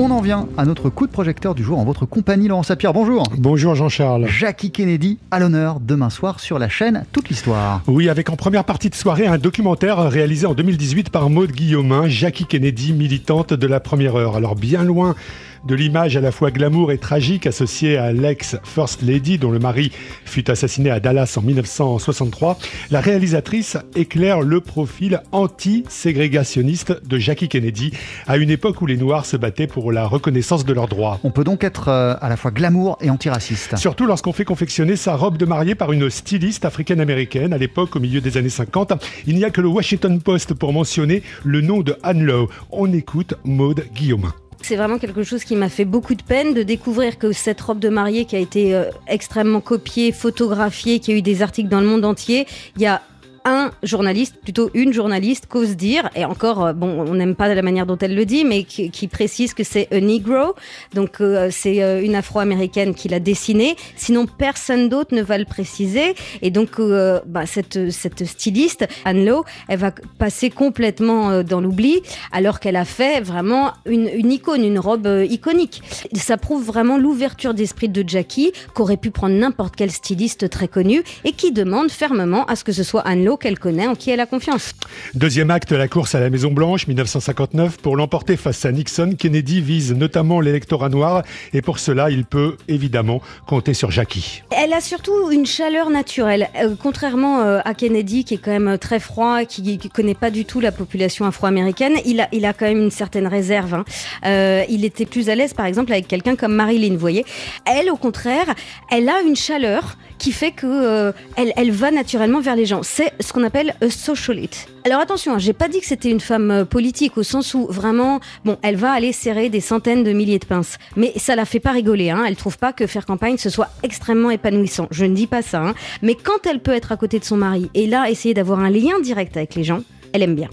On en vient à notre coup de projecteur du jour en votre compagnie, Laurent Sapir. Bonjour. Bonjour Jean-Charles. Jackie Kennedy à l'honneur demain soir sur la chaîne Toute l'Histoire. Oui, avec en première partie de soirée un documentaire réalisé en 2018 par Maude Guillaumin, Jackie Kennedy, militante de la première heure. Alors bien loin de l'image à la fois glamour et tragique associée à l'ex-First Lady dont le mari fut assassiné à Dallas en 1963, la réalisatrice éclaire le profil anti-ségrégationniste de Jackie Kennedy à une époque où les Noirs se battaient pour la reconnaissance de leurs droits. On peut donc être euh, à la fois glamour et antiraciste. Surtout lorsqu'on fait confectionner sa robe de mariée par une styliste africaine-américaine à l'époque au milieu des années 50. Il n'y a que le Washington Post pour mentionner le nom de Anne Lowe. On écoute Maude Guillaume. C'est vraiment quelque chose qui m'a fait beaucoup de peine de découvrir que cette robe de mariée qui a été euh, extrêmement copiée, photographiée, qui a eu des articles dans le monde entier, il y a un journaliste, plutôt une journaliste, qu'ose dire, et encore, euh, bon, on n'aime pas la manière dont elle le dit, mais qui, précise que c'est un Negro, donc euh, c'est euh, une Afro-américaine qui l'a dessiné. Sinon, personne d'autre ne va le préciser, et donc bah, cette, cette styliste, Anne Lowe, elle va passer complètement dans l'oubli, alors qu'elle a fait vraiment une, une icône, une robe iconique. Ça prouve vraiment l'ouverture d'esprit de Jackie, qu'aurait pu prendre n'importe quel styliste très connu, et qui demande fermement à ce que ce soit Anne Lowe qu'elle connaît, en qui elle a confiance. Deuxième acte la course à la Maison Blanche, 1959. Pour l'emporter face à Nixon, Kennedy vise notamment l'électorat noir et pour cela, il peut évidemment compter sur Jackie. Elle a surtout une chaleur naturelle, euh, contrairement euh, à Kennedy qui est quand même très froid, qui ne connaît pas du tout la population afro-américaine. Il a, il a quand même une certaine réserve. Hein. Euh, il était plus à l'aise, par exemple, avec quelqu'un comme Marilyn, vous voyez. Elle, au contraire, elle a une chaleur qui fait que elle, elle va naturellement vers les gens. C'est ce qu'on appelle a socialite. Alors attention, hein, j'ai pas dit que c'était une femme euh, politique au sens où vraiment, bon, elle va aller serrer des centaines de milliers de pinces, mais ça la fait pas rigoler. Hein. Elle trouve pas que faire campagne ce soit extrêmement épanouissant. Je ne dis pas ça, hein. mais quand elle peut être à côté de son mari et là essayer d'avoir un lien direct avec les gens, elle aime bien.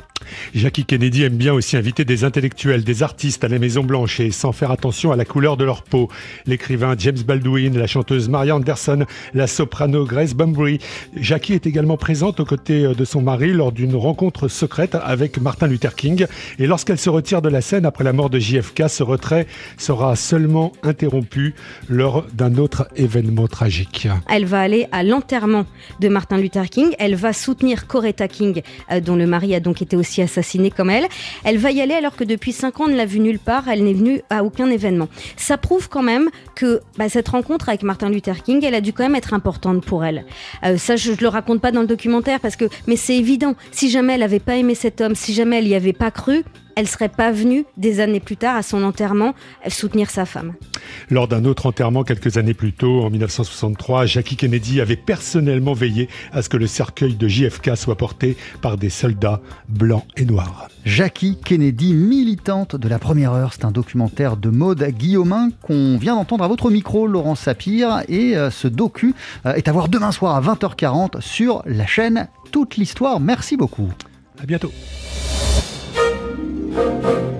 Jackie Kennedy aime bien aussi inviter des intellectuels, des artistes à la Maison Blanche et sans faire attention à la couleur de leur peau. L'écrivain James Baldwin, la chanteuse Maria Anderson, la soprano Grace Bumbry. Jackie est également présente aux côtés de son mari lors d'une rencontre secrète avec Martin Luther King. Et lorsqu'elle se retire de la scène après la mort de JFK, ce retrait sera seulement interrompu lors d'un autre événement tragique. Elle va aller à l'enterrement de Martin Luther King. Elle va soutenir Coretta King, euh, dont le mari a donc été aussi assassinée comme elle. Elle va y aller alors que depuis 5 ans, on ne l'a vue nulle part, elle n'est venue à aucun événement. Ça prouve quand même que bah, cette rencontre avec Martin Luther King, elle a dû quand même être importante pour elle. Euh, ça, je ne le raconte pas dans le documentaire parce que, mais c'est évident. Si jamais elle n'avait pas aimé cet homme, si jamais elle n'y avait pas cru, elle serait pas venue des années plus tard à son enterrement soutenir sa femme. Lors d'un autre enterrement quelques années plus tôt, en 1963, Jackie Kennedy avait personnellement veillé à ce que le cercueil de JFK soit porté par des soldats blancs et noirs. Jackie Kennedy, militante de la première heure, c'est un documentaire de mode Guillaumin qu'on vient d'entendre à votre micro, Laurent Sapir, et euh, ce docu euh, est à voir demain soir à 20h40 sur la chaîne Toute l'Histoire. Merci beaucoup. À bientôt. Thank you.